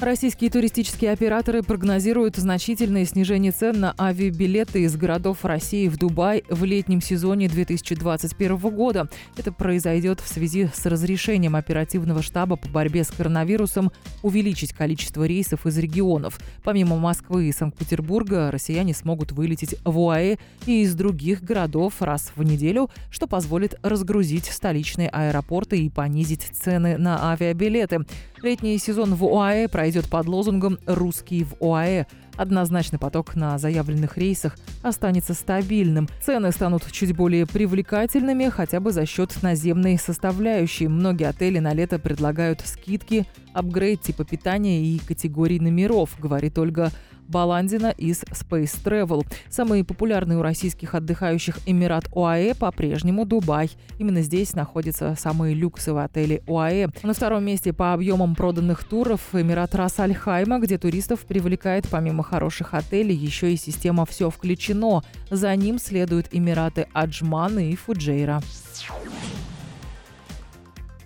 Российские туристические операторы прогнозируют значительное снижение цен на авиабилеты из городов России в Дубай в летнем сезоне 2021 года. Это произойдет в связи с разрешением оперативного штаба по борьбе с коронавирусом увеличить количество рейсов из регионов. Помимо Москвы и Санкт-Петербурга, россияне смогут вылететь в УАЭ и из других городов раз в неделю, что позволит разгрузить столичные аэропорты и понизить цены на авиабилеты. Летний сезон в ОАЭ пройдет под лозунгом «Русские в ОАЭ». Однозначный поток на заявленных рейсах останется стабильным. Цены станут чуть более привлекательными хотя бы за счет наземной составляющей. Многие отели на лето предлагают скидки, апгрейд типа питания и категорий номеров, говорит Ольга Баландина из Space Travel. Самый популярный у российских отдыхающих Эмират ОАЭ по-прежнему Дубай. Именно здесь находятся самые люксовые отели ОАЭ. На втором месте по объемам проданных туров Эмират Рас Аль Хайма, где туристов привлекает помимо хороших отелей еще и система «Все включено». За ним следуют Эмираты Аджман и Фуджейра.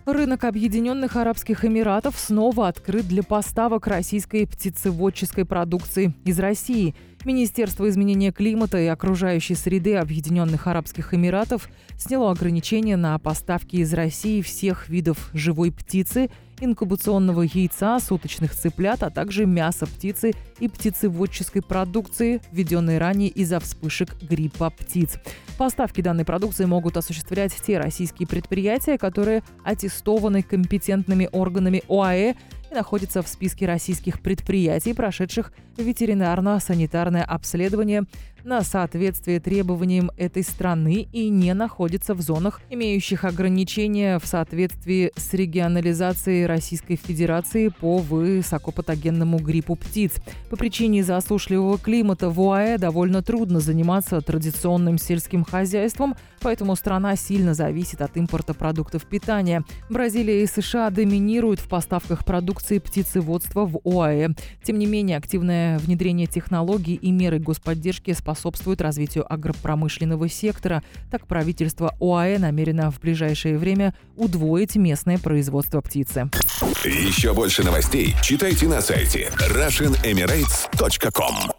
Рынок Объединенных Арабских Эмиратов снова открыт для поставок российской птицеводческой продукции из России. Министерство изменения климата и окружающей среды Объединенных Арабских Эмиратов сняло ограничения на поставки из России всех видов живой птицы – инкубационного яйца, суточных цыплят, а также мяса птицы и птицеводческой продукции, введенной ранее из-за вспышек гриппа птиц. Поставки данной продукции могут осуществлять те российские предприятия, которые аттестованы компетентными органами ОАЭ и находятся в списке российских предприятий, прошедших ветеринарно-санитарное обследование на соответствие требованиям этой страны и не находится в зонах, имеющих ограничения в соответствии с регионализацией Российской Федерации по высокопатогенному гриппу птиц. По причине засушливого климата в ОАЭ довольно трудно заниматься традиционным сельским хозяйством, поэтому страна сильно зависит от импорта продуктов питания. Бразилия и США доминируют в поставках продукции птицеводства в ОАЭ. Тем не менее, активное внедрение технологий и меры господдержки способны способствует развитию агропромышленного сектора. Так правительство ОАЭ намерено в ближайшее время удвоить местное производство птицы. Еще больше новостей читайте на сайте RussianEmirates.com